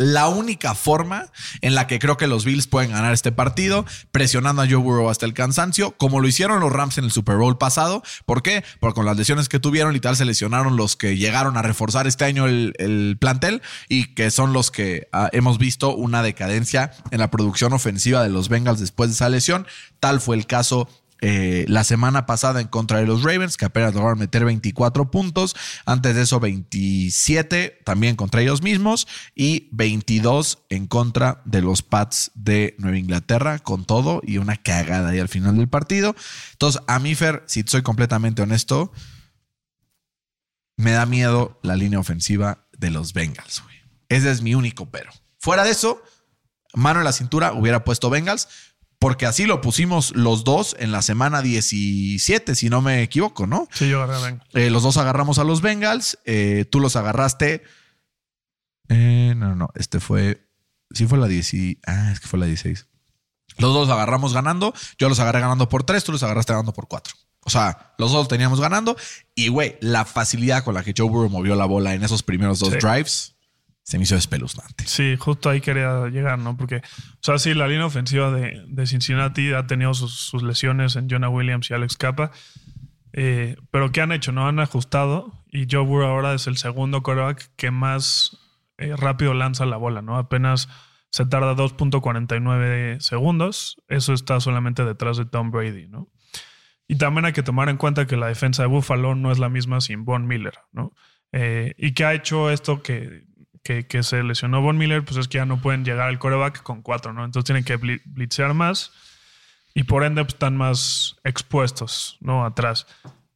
la única forma en la que creo que los Bills pueden ganar este partido, presionando a Joe Burrow hasta el cansancio, como lo hicieron los Rams en el Super Bowl pasado. ¿Por qué? Porque con las lesiones que tuvieron, literal, se lesionaron los que llegaron a reforzar este año el, el plantel y que son los que ah, hemos visto una decadencia en la producción ofensiva de los Bengals después de esa lesión. Tal fue el caso eh, la semana pasada en contra de los Ravens, que apenas lograron meter 24 puntos. Antes de eso, 27 también contra ellos mismos y 22 en contra de los Pats de Nueva Inglaterra, con todo y una cagada ahí al final del partido. Entonces, a mí, Fer, si soy completamente honesto, me da miedo la línea ofensiva de los Bengals. güey. Ese es mi único pero. Fuera de eso, mano en la cintura, hubiera puesto Bengals, porque así lo pusimos los dos en la semana 17, si no me equivoco, ¿no? Sí, yo agarré, venga. Eh, los dos agarramos a los Bengals, eh, tú los agarraste. Eh, no, no, este fue. Sí, fue la 10. Ah, es que fue la 16. Los dos agarramos ganando. Yo los agarré ganando por 3, tú los agarraste ganando por 4. O sea, los dos teníamos ganando. Y, güey, la facilidad con la que Joe Burrow movió la bola en esos primeros dos Sí. drives se me hizo espeluznante. Sí, justo ahí quería llegar, ¿no? Porque, o sea, sí, la línea ofensiva de, de Cincinnati ha tenido sus, sus lesiones en Jonah Williams y Alex Capa. Eh, pero ¿qué han hecho? No han ajustado y Joe Burrow ahora es el segundo quarterback que más eh, rápido lanza la bola, ¿no? Apenas se tarda 2.49 segundos. Eso está solamente detrás de Tom Brady, ¿no? Y también hay que tomar en cuenta que la defensa de Buffalo no es la misma sin Von Miller, ¿no? Eh, y que ha hecho esto que, que, se lesionó Von Miller, pues es que ya no pueden llegar al coreback con cuatro, ¿no? Entonces tienen que bli- blitzear más y por ende pues, están más expuestos, ¿no? Atrás.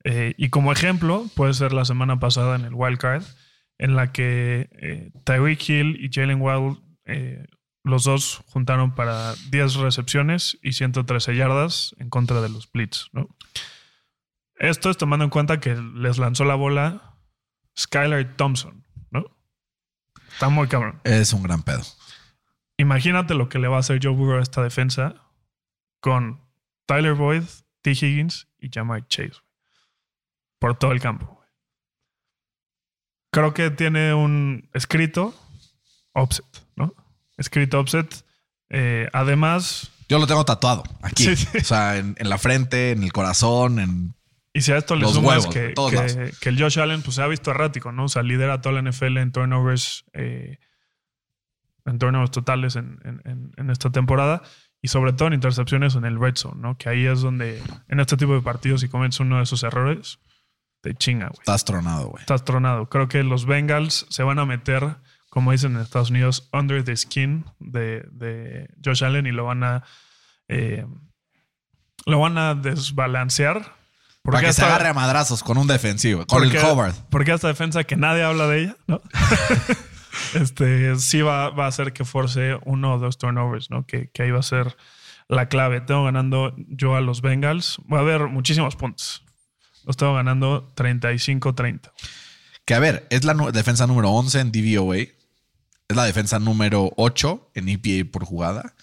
Eh, y como ejemplo, puede ser la semana pasada en el Wild Card, en la que eh, Tyreek Hill y Jalen Wild, eh, los dos juntaron para 10 recepciones y 113 yardas en contra de los Blitz, ¿no? Esto es tomando en cuenta que les lanzó la bola Skylar Thompson. Está muy cabrón. Es un gran pedo. Imagínate lo que le va a hacer Joe Burrow a esta defensa con Tyler Boyd, T. Higgins y Jamar Chase. por todo el campo. Creo que tiene un escrito offset, ¿no? Escrito offset. Eh, además, Yo lo tengo tatuado aquí. Sí, sí. O sea, en, en la frente, en el corazón, en. Y si a esto le sumas huevos, que, que- el Josh Allen pues, se ha visto errático, ¿no? O sea, lidera toda la NFL en turnovers, eh, en turnovers totales en- en esta temporada. Y sobre todo en intercepciones en el red zone, ¿no? Que ahí es donde, en este tipo de partidos, si cometes uno de esos errores, te chinga, güey. Estás tronado, güey. Estás tronado. Creo que los Bengals se van a meter, como dicen en Estados Unidos, under the skin de, de Josh Allen y lo van a eh, lo van a desbalancear. Para que se agarre a madrazos con un defensivo, con porque- el Hobart. Porque esta defensa que nadie habla de ella, ¿no? este sí va, va a hacer que force uno o dos turnovers, ¿no? Que, que ahí va a ser la clave. Tengo ganando yo a los Bengals. Va a haber muchísimos puntos. Los tengo ganando 35-30. Que a ver, es la defensa número 11 en DVOA. Es la defensa número 8 en EPA por jugada.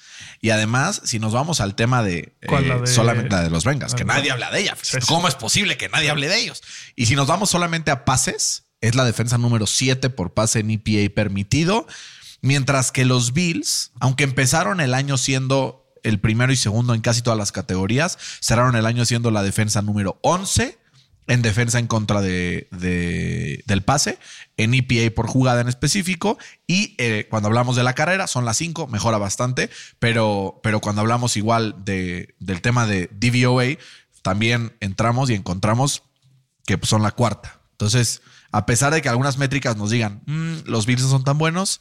Y además, si nos vamos al tema de, eh, La de- solamente la de los Bengals, que nadie habla de ella. ¿Cómo es posible que nadie hable de ellos? Y si nos vamos solamente a pases, es la defensa número 7 por pase en EPA permitido. Mientras que los Bills, aunque empezaron el año siendo el primero y segundo en casi todas las categorías, cerraron el año siendo la defensa número 11 en defensa en contra de, de- del pase, en EPA por jugada en específico. Y eh, cuando hablamos de la carrera, son las 5, mejora bastante. Pero, pero cuando hablamos igual de, del tema de DVOA, también entramos y encontramos que son la cuarta. Entonces, a pesar de que algunas métricas nos digan, "Mm, los Bills son tan buenos,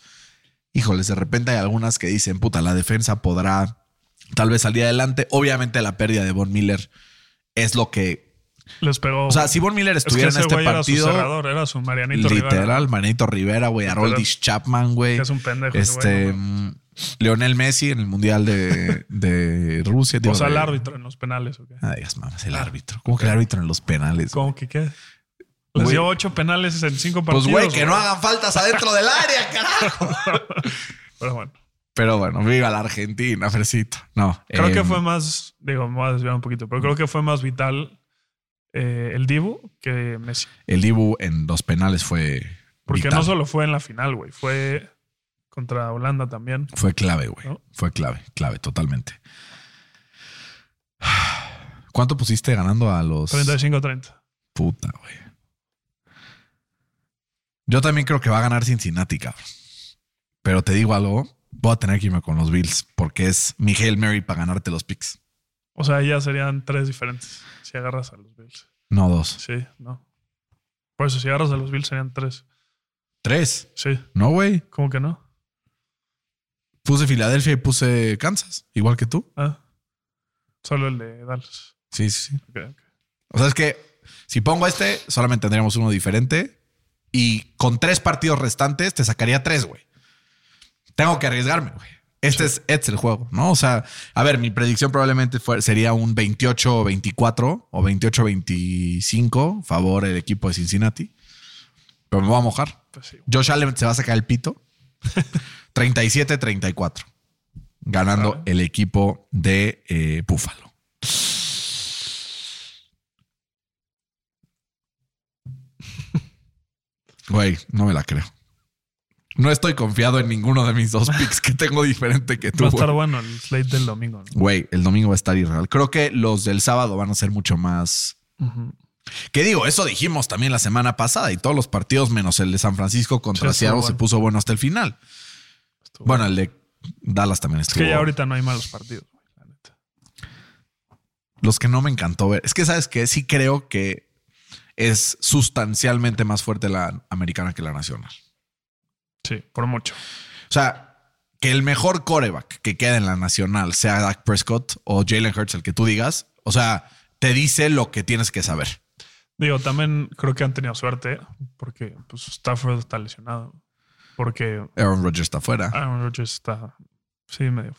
híjoles, de repente hay algunas que dicen, puta, la defensa podrá tal vez salir adelante. Obviamente la pérdida de Von Miller es lo que... Les pegó. O sea, si Von Miller es que estuviera en este güey era su partido... cerrador, era su Marianito Literal, Rivera. Manito Rivera, güey, Haroldis Chapman, güey. Es un pendejo Este, mm, Leonel Messi en el Mundial de, de Rusia. O sea, el árbitro en los penales. ¿o qué? Ah, digas, mames, el árbitro. ¿Cómo que el árbitro en los penales? ¿Cómo que qué? Les Güey. dio ocho penales en cinco Pues, partidos. güey, que no hagan faltas adentro del área, carajo. Pero bueno. Pero bueno, viva la Argentina, Fresito. No. Creo eh, que fue más, digo, me voy a desviar un poquito, pero creo que fue más vital eh, el Dibu que Messi. El Dibu en los penales fue. Porque vital. no solo fue en la final, güey, fue contra Holanda también. Fue clave, güey. ¿No? Fue clave, clave, totalmente. ¿Cuánto pusiste ganando a los. 35-30. Puta, güey. Yo también creo que va a ganar Cincinnati, cabrón. Pero te digo algo, voy a tener que irme con los Bills porque es Miguel Mary para ganarte los picks. O sea, ya serían tres diferentes si agarras a los Bills. No dos. Sí, no. Por eso, si agarras a los Bills serían tres. Tres. Sí, No, güey. ¿cómo que no? Puse Filadelfia y puse Kansas, igual que tú. Ah, solo el de Dallas. Sí, sí, sí. Ok, ok. O sea, es que si pongo este, solamente tendríamos uno diferente. Y con tres partidos restantes, te sacaría tres, güey. Tengo que arriesgarme, güey. Este, es, este es el juego, ¿no? O sea, a ver, mi predicción probablemente fue- sería un 28-24 o 28-25 favor el equipo de Cincinnati. Pero me voy a mojar. Pues sí. Josh Allen se va a sacar el pito. 37-34. Ganando el equipo de eh, Buffalo. Güey, no me la creo. No estoy confiado en ninguno de mis dos picks que tengo diferente que tú. Va a estar bueno el slate del domingo. ¿no? Güey, el domingo va a estar irreal. Creo que los del sábado van a ser mucho más. Ujú. Que digo, eso dijimos también la semana pasada y todos los partidos menos el de San Francisco contra Sí, Seattle se puso bueno hasta el final. Estuvo Bueno, el de Dallas también Es estuvo. que ya ahorita no hay malos partidos, güey, la neta. Los que no me encantó ver. Es que sabes que sí creo que es sustancialmente más fuerte la americana que la nacional. Sí, por mucho. O sea, que el mejor coreback que queda en la nacional sea Dak Prescott o Jalen Hurts, el que tú digas. O sea, te dice lo que tienes que saber. Digo, también creo que han tenido suerte porque pues, Stafford está lesionado. Porque Aaron Rodgers está fuera. Aaron Rodgers está, sí, medio.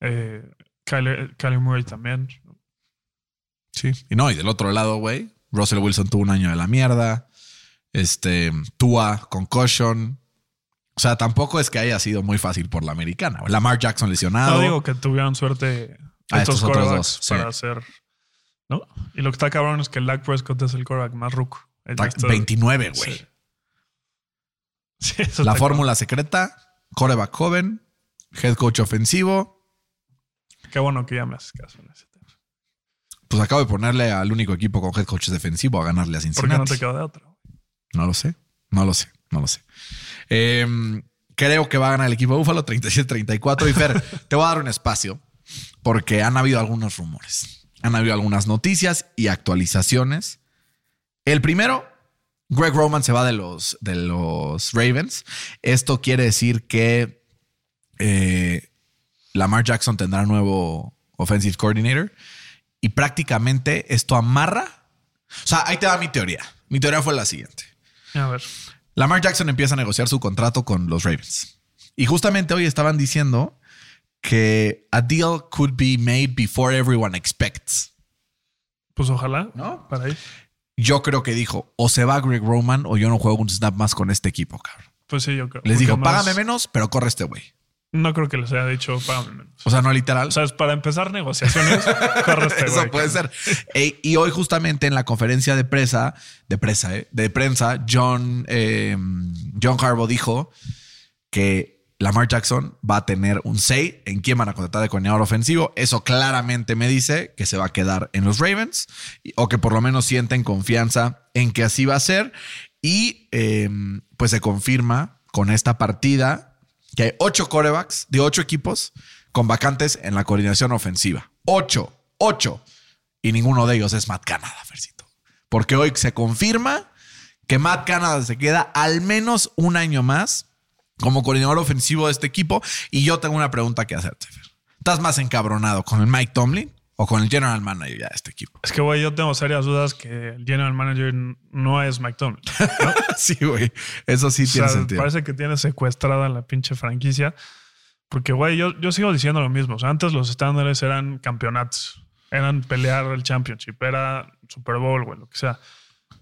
Eh, Kyler, Kyler Murray también. Sí. Y no, y del otro lado, güey, Russell Wilson tuvo un año de la mierda. Este, Tua, concussion. O sea, tampoco es que haya sido muy fácil por la americana. Lamar Jackson lesionado. No digo que tuvieron suerte Ah, estos estos otros dos, sí. para hacer ¿no? Y lo que está cabrón es que Dak Prescott es el quarterback más ruco. Está esto- 29, güey. Sí. Sí, La fórmula secreta, coreback joven, head coach ofensivo. Qué bueno que ya me haces caso en ese tema. Pues acabo de ponerle al único equipo con head coach defensivo a ganarle a ¿Por qué Cincinnati. no te quedó de otra? No lo sé, no lo sé, no lo sé. Eh, creo que va a ganar el equipo de Búfalo 37-34. Y Fer, te voy a dar un espacio porque han habido algunos rumores, han habido algunas noticias y actualizaciones. El primero, Greg Roman se va de los, de los Ravens. Esto quiere decir que eh, Lamar Jackson tendrá nuevo offensive coordinator y prácticamente esto amarra. O sea, ahí te va mi teoría. Mi teoría fue la siguiente. A ver. Lamar Jackson empieza a negociar su contrato con los Ravens. Y justamente hoy estaban diciendo que a deal could be made before everyone expects. Pues ojalá. ¿No? Para ahí. Yo creo que dijo, o se va Greg Roman o yo no juego un snap más con este equipo, cabrón. Pues sí, yo creo. Les más- págame menos, pero corre este güey. No creo que les haya dicho págame menos. O sea, no literal. O sea, es para empezar negociaciones, este Eso puede ser. E- y hoy justamente en la conferencia de prensa, de prensa, ¿eh? de prensa, John, eh, John Harbaugh dijo que Lamar Jackson va a tener un say en quién van a contratar de coordinador ofensivo. Eso claramente me dice que se va a quedar en los Ravens o que por lo menos sienten confianza en que así va a ser. Y eh, pues se confirma con esta partida que hay ocho corebacks de ocho equipos con vacantes en la coordinación ofensiva. Ocho, ocho. Y ninguno de ellos es Matt Canada, Fercito. Porque hoy se confirma que Matt Canada se queda al menos un año más como coordinador ofensivo de este equipo. Y yo tengo una pregunta que hacerte, Fer. ¿Estás más encabronado con el Mike Tomlin o con el general manager ya de este equipo? Es que, güey, yo tengo serias dudas que el general manager no es Tomlin. ¿no? sí, güey. Eso sí O tiene sea, sentido. parece que tiene secuestrada la pinche franquicia. Porque, güey, yo, yo sigo diciendo lo mismo. O sea, antes los estándares eran campeonatos. Eran pelear el championship. Era Super Bowl, güey, lo que sea.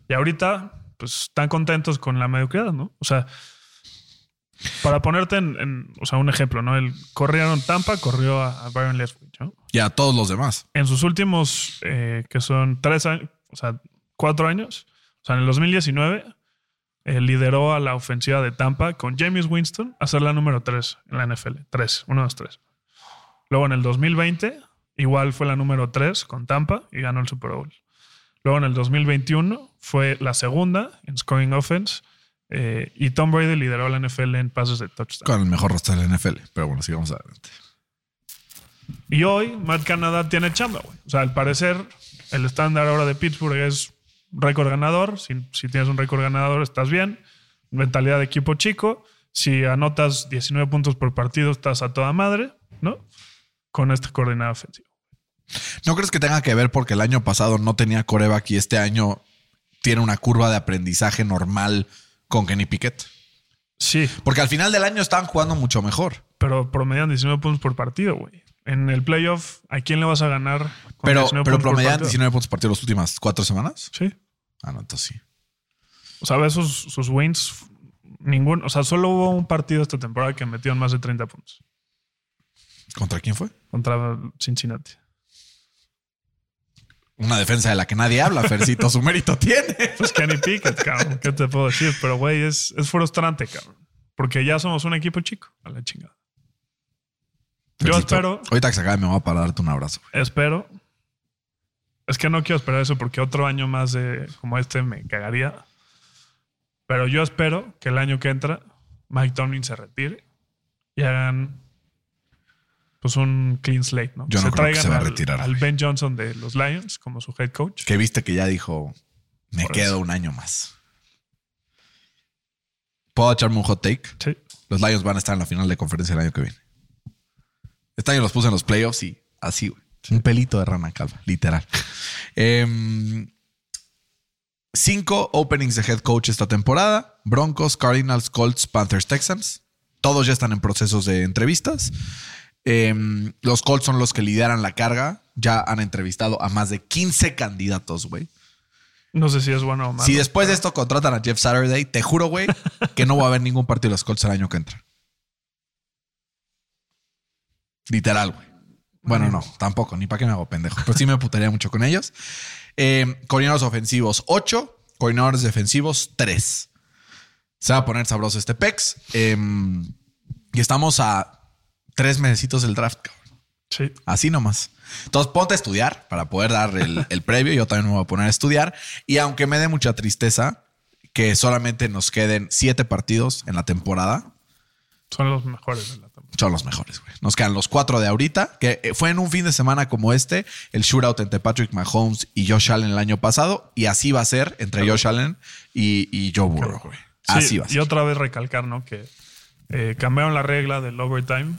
Y ahorita, pues, están contentos con la mediocridad, ¿no? O sea, para ponerte en, en, o sea, un ejemplo, ¿no? El corrieron Tampa, corrió a, a Byron Leftwich, ¿no? Y a todos los demás. En sus últimos, eh, que son tres años, o sea, cuatro años, o sea, en el 2019, eh, lideró a la ofensiva de Tampa con James Winston a ser la número tres en la NFL. Tres, uno, dos, tres. Luego en el 2020, igual fue la número tres con Tampa y ganó el Super Bowl. Luego en el 2021 fue la segunda en scoring offense eh, y Tom Brady lideró la NFL en pases de touchdown. Con el mejor roster de la NFL. Pero bueno, sigamos adelante. Y hoy Matt Canada tiene chamba, güey. O sea, al parecer, el estándar ahora de Pittsburgh es récord ganador. Si, si tienes un récord ganador, estás bien. Mentalidad de equipo chico. Si anotas 19 puntos por partido, estás a toda madre, ¿no? Con este coordinador ofensivo. ¿No crees que tenga que ver porque el año pasado no tenía coreback y este año tiene una curva de aprendizaje normal con Kenny Pickett? Sí, Porque al final del año estaban jugando mucho mejor. pero promedian 19 puntos por partido, güey. En el playoff, ¿a quién le vas a ganar? con Pero, 19 pero promedian partido? 19 puntos por partido las últimas cuatro semanas. Sí. Ah, no, entonces sí. O sea, ves sus, wins. Ningún, o sea, solo hubo un partido esta temporada que metió en más de 30 puntos ¿Contra quién fue? contra Cincinnati. Una defensa de la que nadie habla, Fercito. Su mérito tiene. Pues Kenny Pickett, cabrón. ¿Qué te puedo decir? Pero, güey, es, es frustrante, cabrón. Porque ya somos un equipo chico. A la chingada. Yo Fercito, espero, Ahorita que se acabe me voy a para darte un abrazo. espero. Es que no quiero esperar eso porque otro año más de como este me cagaría. Pero yo espero que el año que entra Mike Tomlin se retire y hagan pues un clean slate, ¿no? Yo no creo que se va a al- retirar, al. Ben Johnson de los Lions como su head coach. Que viste que ya dijo, me Por quedo eso. un año más. ¿Puedo echarme un hot take? Sí. Los Lions van a estar en la final de conferencia el año que viene. Este año los puse en los playoffs y así, güey. Un pelito de rana calva, literal. Em, cinco openings de head coach esta temporada. Broncos, Cardinals, Colts, Panthers, Texans. Todos ya están en procesos de entrevistas. Em, los Colts son los que lideran la carga. Ya han entrevistado a más de 15 candidatos, güey. No sé si es bueno o malo. Si después de esto contratan a Jeff Saturday, te juro, güey, que no va a haber ningún partido de los Colts el año que entra. Literal, güey. Bueno, no, tampoco, ni para qué me hago pendejo. Pero sí me putaría mucho con ellos. Eh, coordinadores ofensivos 8, coordinadores defensivos 3. Se va a poner sabroso este PEX. Eh, y estamos a tres mesecitos del draft, cabrón. Sí. Así nomás. Entonces ponte a estudiar para poder dar el, el previo. Yo también me voy a poner a estudiar. Y aunque me dé mucha tristeza que solamente nos queden siete partidos en la temporada, Son los mejores de la temporada. son los mejores, güey. Nos quedan los cuatro de ahorita, que eh, fue en un fin de semana como este, el shootout entre Patrick Mahomes y Josh Allen el año pasado, y así va a ser entre Josh Allen y, y Joe Burrow, güey. Así Sí, va a Y ser. otra vez recalcar, ¿no? Que eh, cambiaron la regla del overtime,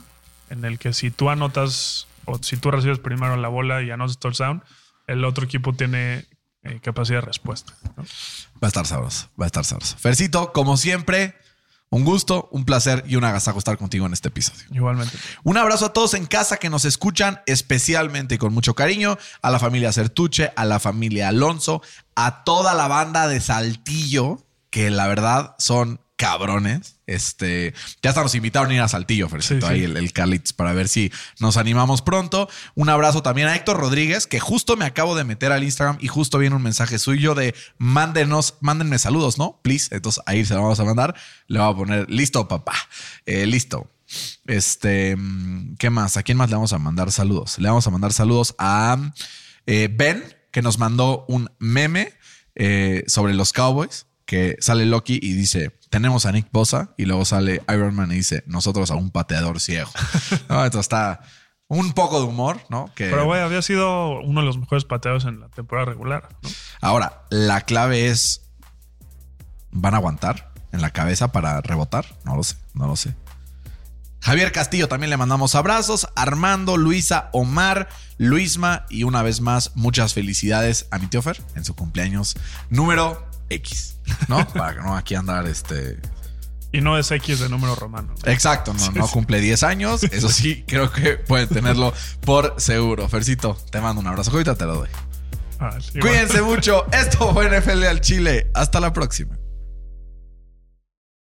en el que si tú anotas o si tú recibes primero la bola y anotas touchdown, el otro equipo tiene eh, capacidad de respuesta. ¿no? Va a estar sabroso, va a estar sabroso. Fercito, como siempre, un gusto, un placer y un agasajo estar contigo en este episodio. Igualmente. Un abrazo a todos en casa que nos escuchan, especialmente y con mucho cariño, a la familia Certuche, a la familia Alonso, a toda la banda de Saltillo, que la verdad son cabrones. Este, ya hasta nos invitaron a ir a Saltillo, Fercito, Sí, sí. ahí el, el Calitz, para ver si nos animamos pronto. Un abrazo también a Héctor Rodríguez, que justo me acabo de meter al Instagram y justo viene un mensaje suyo de mándenos, mándenme saludos, ¿no? Please. Entonces ahí se lo vamos a mandar. Le voy a poner, listo, papá. Eh, listo. Este, mm, ¿qué más? ¿A quién más le vamos a mandar saludos? Le vamos a mandar saludos a eh, Ben, que nos mandó un meme eh, sobre los Cowboys, que sale Loki y dice, tenemos a Nick Bosa, y luego sale Iron Man y dice, nosotros a un pateador ciego. no, esto está un poco de humor, ¿no? Que Pero, güey, había sido uno de los mejores pateados en la temporada regular. ¿no? Ahora, la clave es, ¿van a aguantar en la cabeza para rebotar? No lo sé, no lo sé. Javier Castillo también le mandamos abrazos. Armando, Luisa, Omar, Luisma y una vez más muchas felicidades a mi tío Fer en su cumpleaños número X, ¿no? Para que no aquí andar este... Y no es X de número romano. Exacto, no, no cumple 10 años. Eso sí, creo que pueden tenerlo por seguro. Fercito, te mando un abrazo. Ahorita te lo doy. Ah, sí, Cuídense mucho. Esto fue NFL al Chile. Hasta la próxima.